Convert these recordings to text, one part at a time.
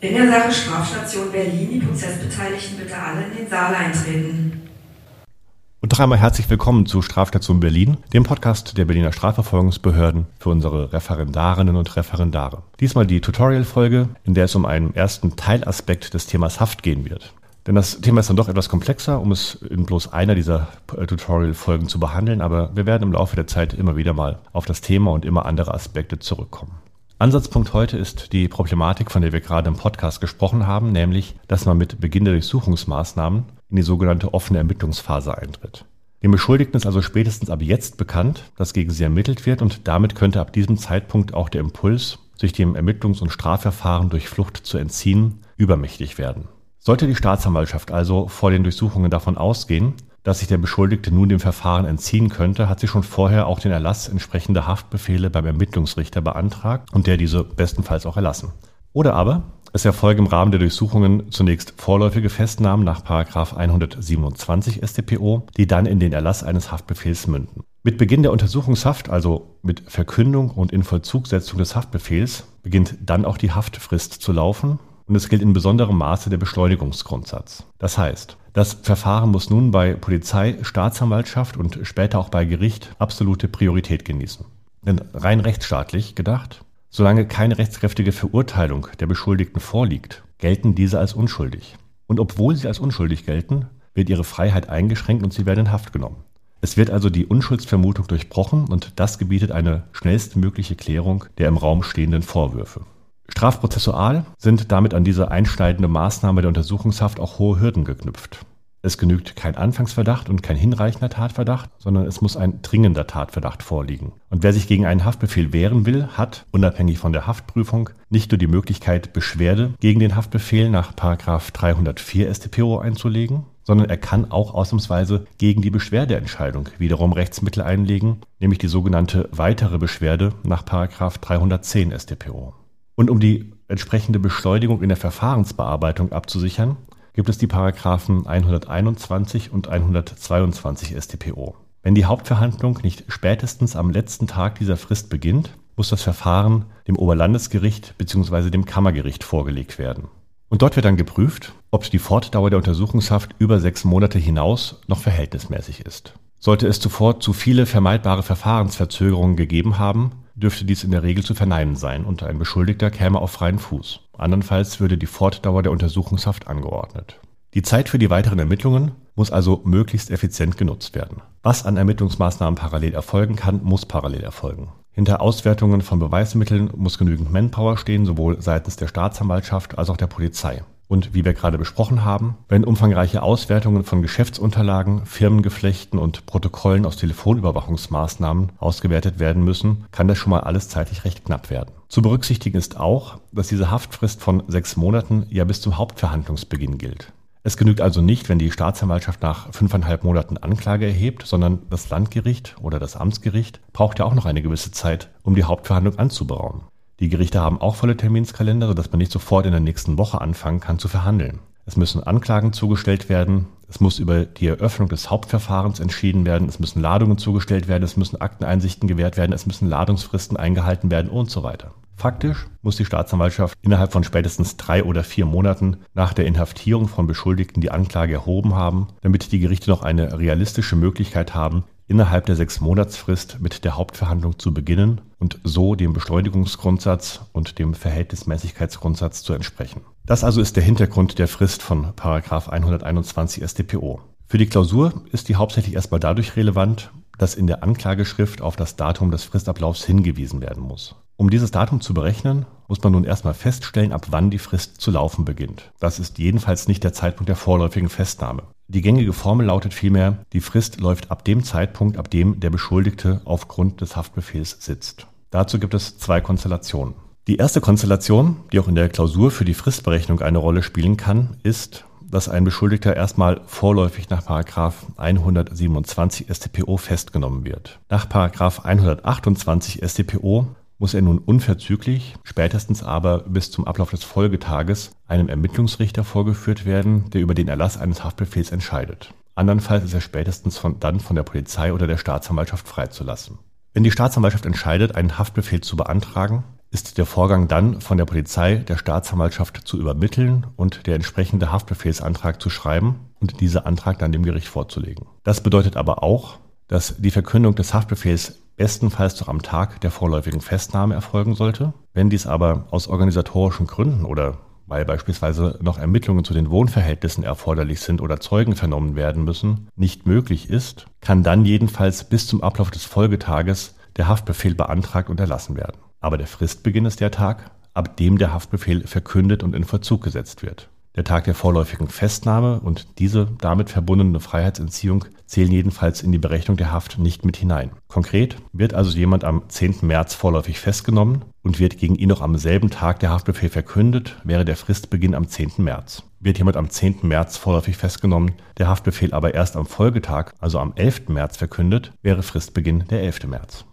In der Sache Strafstation Berlin, die Prozessbeteiligten bitte alle in den Saal eintreten. Und noch einmal herzlich willkommen zu Strafstation Berlin, dem Podcast der Berliner Strafverfolgungsbehörden für unsere Referendarinnen und Referendare. Diesmal die Tutorial-Folge, in der es um einen ersten Teilaspekt des Themas Haft gehen wird. Denn das Thema ist dann doch etwas komplexer, um es in bloß einer dieser Tutorial-Folgen zu behandeln, aber wir werden im Laufe der Zeit immer wieder mal auf das Thema und immer andere Aspekte zurückkommen. Ansatzpunkt heute ist die Problematik, von der wir gerade im Podcast gesprochen haben, nämlich, dass man mit Beginn der Durchsuchungsmaßnahmen in die sogenannte offene Ermittlungsphase eintritt. Dem Beschuldigten ist also spätestens ab jetzt bekannt, dass gegen sie ermittelt wird und damit könnte ab diesem Zeitpunkt auch der Impuls, sich dem Ermittlungs- und Strafverfahren durch Flucht zu entziehen, übermächtig werden. Sollte die Staatsanwaltschaft also vor den Durchsuchungen davon ausgehen, dass sich der Beschuldigte nun dem Verfahren entziehen könnte, hat sie schon vorher auch den Erlass entsprechender Haftbefehle beim Ermittlungsrichter beantragt und der diese bestenfalls auch erlassen. Oder aber es erfolgen im Rahmen der Durchsuchungen zunächst vorläufige Festnahmen nach 127 StPO, die dann in den Erlass eines Haftbefehls münden. Mit Beginn der Untersuchungshaft, also mit Verkündung und Invollzugsetzung des Haftbefehls, beginnt dann auch die Haftfrist zu laufen und es gilt in besonderem Maße der Beschleunigungsgrundsatz. Das heißt, das Verfahren muss nun bei Polizei, Staatsanwaltschaft und später auch bei Gericht absolute Priorität genießen. Denn rein rechtsstaatlich gedacht, solange keine rechtskräftige Verurteilung der Beschuldigten vorliegt, gelten diese als unschuldig. Und obwohl sie als unschuldig gelten, wird ihre Freiheit eingeschränkt und sie werden in Haft genommen. Es wird also die Unschuldsvermutung durchbrochen und das gebietet eine schnellstmögliche Klärung der im Raum stehenden Vorwürfe. Strafprozessual sind damit an diese einschneidende Maßnahme der Untersuchungshaft auch hohe Hürden geknüpft. Es genügt kein Anfangsverdacht und kein hinreichender Tatverdacht, sondern es muss ein dringender Tatverdacht vorliegen. Und wer sich gegen einen Haftbefehl wehren will, hat, unabhängig von der Haftprüfung, nicht nur die Möglichkeit, Beschwerde gegen den Haftbefehl nach 304 StPO einzulegen, sondern er kann auch ausnahmsweise gegen die Beschwerdeentscheidung wiederum Rechtsmittel einlegen, nämlich die sogenannte weitere Beschwerde nach 310 StPO. Und um die entsprechende Beschleunigung in der Verfahrensbearbeitung abzusichern, gibt es die Paragraphen 121 und 122 StPO. Wenn die Hauptverhandlung nicht spätestens am letzten Tag dieser Frist beginnt, muss das Verfahren dem Oberlandesgericht bzw. dem Kammergericht vorgelegt werden. Und dort wird dann geprüft, ob die Fortdauer der Untersuchungshaft über sechs Monate hinaus noch verhältnismäßig ist. Sollte es zuvor zu viele vermeidbare Verfahrensverzögerungen gegeben haben, dürfte dies in der Regel zu verneinen sein und ein Beschuldigter käme auf freien Fuß. Andernfalls würde die Fortdauer der Untersuchungshaft angeordnet. Die Zeit für die weiteren Ermittlungen muss also möglichst effizient genutzt werden. Was an Ermittlungsmaßnahmen parallel erfolgen kann, muss parallel erfolgen. Hinter Auswertungen von Beweismitteln muss genügend Manpower stehen, sowohl seitens der Staatsanwaltschaft als auch der Polizei. Und wie wir gerade besprochen haben, wenn umfangreiche Auswertungen von Geschäftsunterlagen, Firmengeflechten und Protokollen aus Telefonüberwachungsmaßnahmen ausgewertet werden müssen, kann das schon mal alles zeitlich recht knapp werden. Zu berücksichtigen ist auch, dass diese Haftfrist von sechs Monaten ja bis zum Hauptverhandlungsbeginn gilt. Es genügt also nicht, wenn die Staatsanwaltschaft nach fünfeinhalb Monaten Anklage erhebt, sondern das Landgericht oder das Amtsgericht braucht ja auch noch eine gewisse Zeit, um die Hauptverhandlung anzuberaumen. Die Gerichte haben auch volle Terminskalender, sodass man nicht sofort in der nächsten Woche anfangen kann zu verhandeln. Es müssen Anklagen zugestellt werden, es muss über die Eröffnung des Hauptverfahrens entschieden werden, es müssen Ladungen zugestellt werden, es müssen Akteneinsichten gewährt werden, es müssen Ladungsfristen eingehalten werden und so weiter. Faktisch muss die Staatsanwaltschaft innerhalb von spätestens drei oder vier Monaten nach der Inhaftierung von Beschuldigten die Anklage erhoben haben, damit die Gerichte noch eine realistische Möglichkeit haben, innerhalb der sechs Monatsfrist mit der Hauptverhandlung zu beginnen und so dem Beschleunigungsgrundsatz und dem Verhältnismäßigkeitsgrundsatz zu entsprechen. Das also ist der Hintergrund der Frist von 121 StPO. Für die Klausur ist die hauptsächlich erstmal dadurch relevant, dass in der Anklageschrift auf das Datum des Fristablaufs hingewiesen werden muss. Um dieses Datum zu berechnen, muss man nun erstmal feststellen, ab wann die Frist zu laufen beginnt. Das ist jedenfalls nicht der Zeitpunkt der vorläufigen Festnahme. Die gängige Formel lautet vielmehr, die Frist läuft ab dem Zeitpunkt, ab dem der Beschuldigte aufgrund des Haftbefehls sitzt. Dazu gibt es zwei Konstellationen. Die erste Konstellation, die auch in der Klausur für die Fristberechnung eine Rolle spielen kann, ist, dass ein Beschuldigter erstmal vorläufig nach 127 StPO festgenommen wird. Nach 128 StPO muss er nun unverzüglich, spätestens aber bis zum Ablauf des Folgetages, einem Ermittlungsrichter vorgeführt werden, der über den Erlass eines Haftbefehls entscheidet. Andernfalls ist er spätestens von, dann von der Polizei oder der Staatsanwaltschaft freizulassen. Wenn die Staatsanwaltschaft entscheidet, einen Haftbefehl zu beantragen, ist der Vorgang dann von der Polizei der Staatsanwaltschaft zu übermitteln und der entsprechende Haftbefehlsantrag zu schreiben und dieser Antrag dann dem Gericht vorzulegen. Das bedeutet aber auch, dass die Verkündung des Haftbefehls bestenfalls noch am Tag der vorläufigen Festnahme erfolgen sollte. Wenn dies aber aus organisatorischen Gründen oder weil beispielsweise noch Ermittlungen zu den Wohnverhältnissen erforderlich sind oder Zeugen vernommen werden müssen, nicht möglich ist, kann dann jedenfalls bis zum Ablauf des Folgetages der Haftbefehl beantragt und erlassen werden. Aber der Fristbeginn ist der Tag, ab dem der Haftbefehl verkündet und in Verzug gesetzt wird. Der Tag der vorläufigen Festnahme und diese damit verbundene Freiheitsentziehung zählen jedenfalls in die Berechnung der Haft nicht mit hinein. Konkret wird also jemand am 10. März vorläufig festgenommen und wird gegen ihn noch am selben Tag der Haftbefehl verkündet, wäre der Fristbeginn am 10. März. Wird jemand am 10. März vorläufig festgenommen, der Haftbefehl aber erst am Folgetag, also am 11. März verkündet, wäre Fristbeginn der 11. März.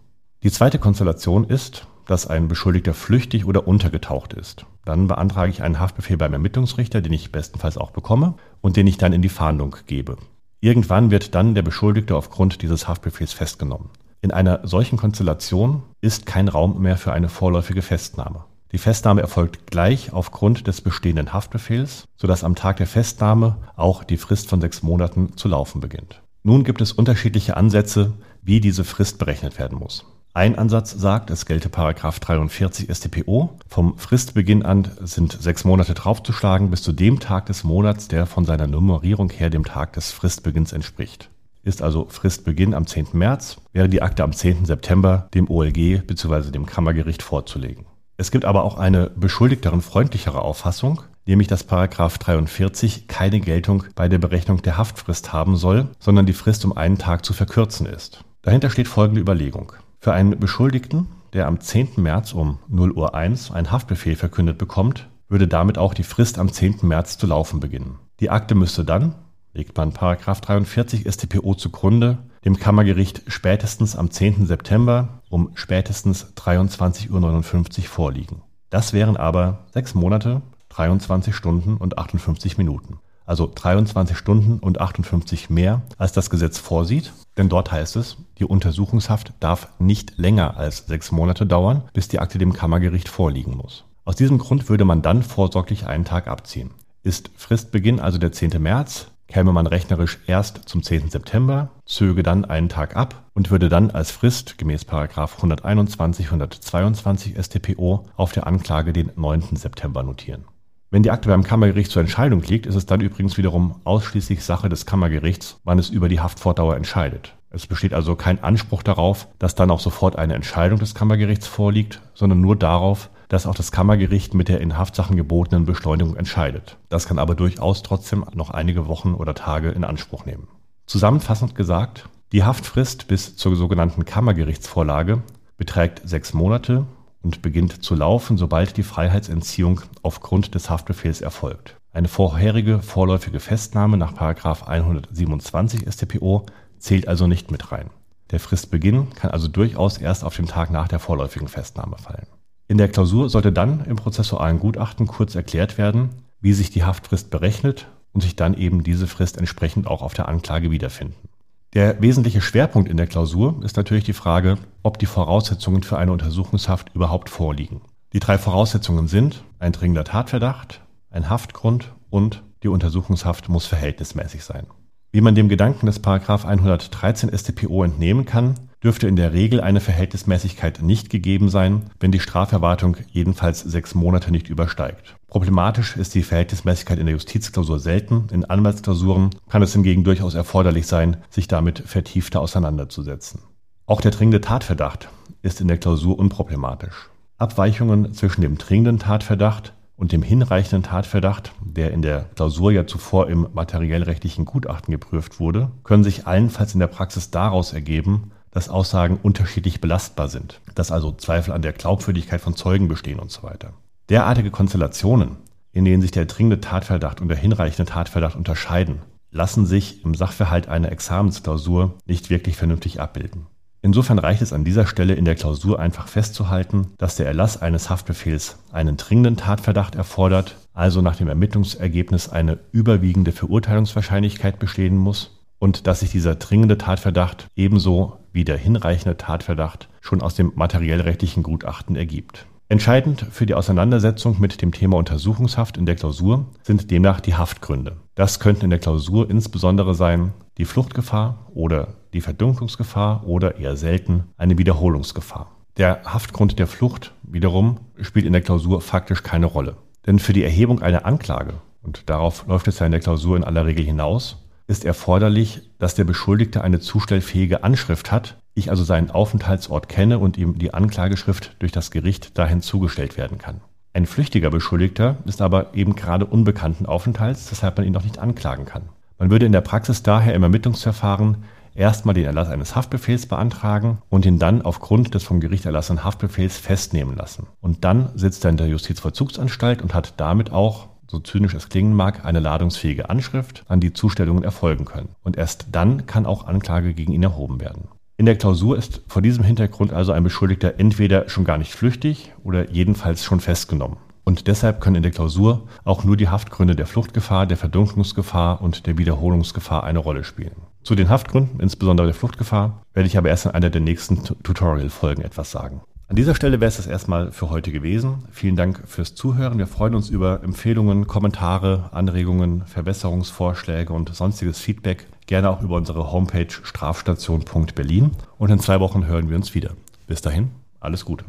Die zweite Konstellation ist, dass ein Beschuldigter flüchtig oder untergetaucht ist. Dann beantrage ich einen Haftbefehl beim Ermittlungsrichter, den ich bestenfalls auch bekomme und den ich dann in die Fahndung gebe. Irgendwann wird dann der Beschuldigte aufgrund dieses Haftbefehls festgenommen. In einer solchen Konstellation ist kein Raum mehr für eine vorläufige Festnahme. Die Festnahme erfolgt gleich aufgrund des bestehenden Haftbefehls, sodass am Tag der Festnahme auch die Frist von sechs Monaten zu laufen beginnt. Nun gibt es unterschiedliche Ansätze, wie diese Frist berechnet werden muss. Ein Ansatz sagt, es gelte Paragraph 43 StPO. Vom Fristbeginn an sind sechs Monate draufzuschlagen bis zu dem Tag des Monats, der von seiner Nummerierung her dem Tag des Fristbeginns entspricht. Ist also Fristbeginn am 10. März, wäre die Akte am 10. September dem OLG bzw. dem Kammergericht vorzulegen. Es gibt aber auch eine beschuldigteren freundlichere Auffassung, nämlich dass Paragraph 43 keine Geltung bei der Berechnung der Haftfrist haben soll, sondern die Frist um einen Tag zu verkürzen ist. Dahinter steht folgende Überlegung. Für einen Beschuldigten, der am 10. März um 0 Uhr 1 einen Haftbefehl verkündet bekommt, würde damit auch die Frist am 10. März zu laufen beginnen. Die Akte müsste dann, legt man 43 StPO zugrunde, dem Kammergericht spätestens am 10. September um spätestens 23.59 Uhr vorliegen. Das wären aber sechs Monate, 23 Stunden und 58 Minuten also 23 Stunden und 58 mehr, als das Gesetz vorsieht. Denn dort heißt es, die Untersuchungshaft darf nicht länger als sechs Monate dauern, bis die Akte dem Kammergericht vorliegen muss. Aus diesem Grund würde man dann vorsorglich einen Tag abziehen. Ist Fristbeginn also der 10. März, käme man rechnerisch erst zum 10. September, zöge dann einen Tag ab und würde dann als Frist gemäß 121, 122 StPO auf der Anklage den 9. September notieren. Wenn die Akte beim Kammergericht zur Entscheidung liegt, ist es dann übrigens wiederum ausschließlich Sache des Kammergerichts, wann es über die Haftfortdauer entscheidet. Es besteht also kein Anspruch darauf, dass dann auch sofort eine Entscheidung des Kammergerichts vorliegt, sondern nur darauf, dass auch das Kammergericht mit der in Haftsachen gebotenen Beschleunigung entscheidet. Das kann aber durchaus trotzdem noch einige Wochen oder Tage in Anspruch nehmen. Zusammenfassend gesagt, die Haftfrist bis zur sogenannten Kammergerichtsvorlage beträgt sechs Monate und beginnt zu laufen, sobald die Freiheitsentziehung aufgrund des Haftbefehls erfolgt. Eine vorherige vorläufige Festnahme nach 127 StPO zählt also nicht mit rein. Der Fristbeginn kann also durchaus erst auf den Tag nach der vorläufigen Festnahme fallen. In der Klausur sollte dann im prozessualen Gutachten kurz erklärt werden, wie sich die Haftfrist berechnet und sich dann eben diese Frist entsprechend auch auf der Anklage wiederfinden. Der wesentliche Schwerpunkt in der Klausur ist natürlich die Frage, ob die Voraussetzungen für eine Untersuchungshaft überhaupt vorliegen. Die drei Voraussetzungen sind ein dringender Tatverdacht, ein Haftgrund und die Untersuchungshaft muss verhältnismäßig sein. Wie man dem Gedanken des 113 StPO entnehmen kann, dürfte in der Regel eine Verhältnismäßigkeit nicht gegeben sein, wenn die Straferwartung jedenfalls sechs Monate nicht übersteigt. Problematisch ist die Verhältnismäßigkeit in der Justizklausur selten. In Anwaltsklausuren kann es hingegen durchaus erforderlich sein, sich damit vertiefter auseinanderzusetzen. Auch der dringende Tatverdacht ist in der Klausur unproblematisch. Abweichungen zwischen dem dringenden Tatverdacht und dem hinreichenden Tatverdacht, der in der Klausur ja zuvor im materiellrechtlichen Gutachten geprüft wurde, können sich allenfalls in der Praxis daraus ergeben, dass Aussagen unterschiedlich belastbar sind, dass also Zweifel an der Glaubwürdigkeit von Zeugen bestehen und so weiter. Derartige Konstellationen, in denen sich der dringende Tatverdacht und der hinreichende Tatverdacht unterscheiden, lassen sich im Sachverhalt einer Examensklausur nicht wirklich vernünftig abbilden. Insofern reicht es an dieser Stelle in der Klausur einfach festzuhalten, dass der Erlass eines Haftbefehls einen dringenden Tatverdacht erfordert, also nach dem Ermittlungsergebnis eine überwiegende Verurteilungswahrscheinlichkeit bestehen muss und dass sich dieser dringende Tatverdacht ebenso wie der hinreichende Tatverdacht schon aus dem materiellrechtlichen Gutachten ergibt. Entscheidend für die Auseinandersetzung mit dem Thema Untersuchungshaft in der Klausur sind demnach die Haftgründe. Das könnten in der Klausur insbesondere sein die Fluchtgefahr oder die Verdunklungsgefahr oder eher selten eine Wiederholungsgefahr. Der Haftgrund der Flucht wiederum spielt in der Klausur faktisch keine Rolle. Denn für die Erhebung einer Anklage, und darauf läuft es ja in der Klausur in aller Regel hinaus, ist erforderlich, dass der Beschuldigte eine zustellfähige Anschrift hat, ich also seinen Aufenthaltsort kenne und ihm die Anklageschrift durch das Gericht dahin zugestellt werden kann. Ein flüchtiger Beschuldigter ist aber eben gerade unbekannten Aufenthalts, weshalb man ihn noch nicht anklagen kann. Man würde in der Praxis daher im Ermittlungsverfahren erstmal den Erlass eines Haftbefehls beantragen und ihn dann aufgrund des vom Gericht erlassenen Haftbefehls festnehmen lassen. Und dann sitzt er in der Justizvollzugsanstalt und hat damit auch so zynisch es klingen mag, eine ladungsfähige Anschrift, an die Zustellungen erfolgen können. Und erst dann kann auch Anklage gegen ihn erhoben werden. In der Klausur ist vor diesem Hintergrund also ein Beschuldigter entweder schon gar nicht flüchtig oder jedenfalls schon festgenommen. Und deshalb können in der Klausur auch nur die Haftgründe der Fluchtgefahr, der Verdunklungsgefahr und der Wiederholungsgefahr eine Rolle spielen. Zu den Haftgründen, insbesondere der Fluchtgefahr, werde ich aber erst in einer der nächsten Tutorial-Folgen etwas sagen. An dieser Stelle wäre es das erstmal für heute gewesen. Vielen Dank fürs Zuhören. Wir freuen uns über Empfehlungen, Kommentare, Anregungen, Verbesserungsvorschläge und sonstiges Feedback. Gerne auch über unsere Homepage strafstation.berlin. Und in zwei Wochen hören wir uns wieder. Bis dahin, alles Gute.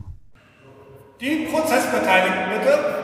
Die Prozessbeteiligten bitte.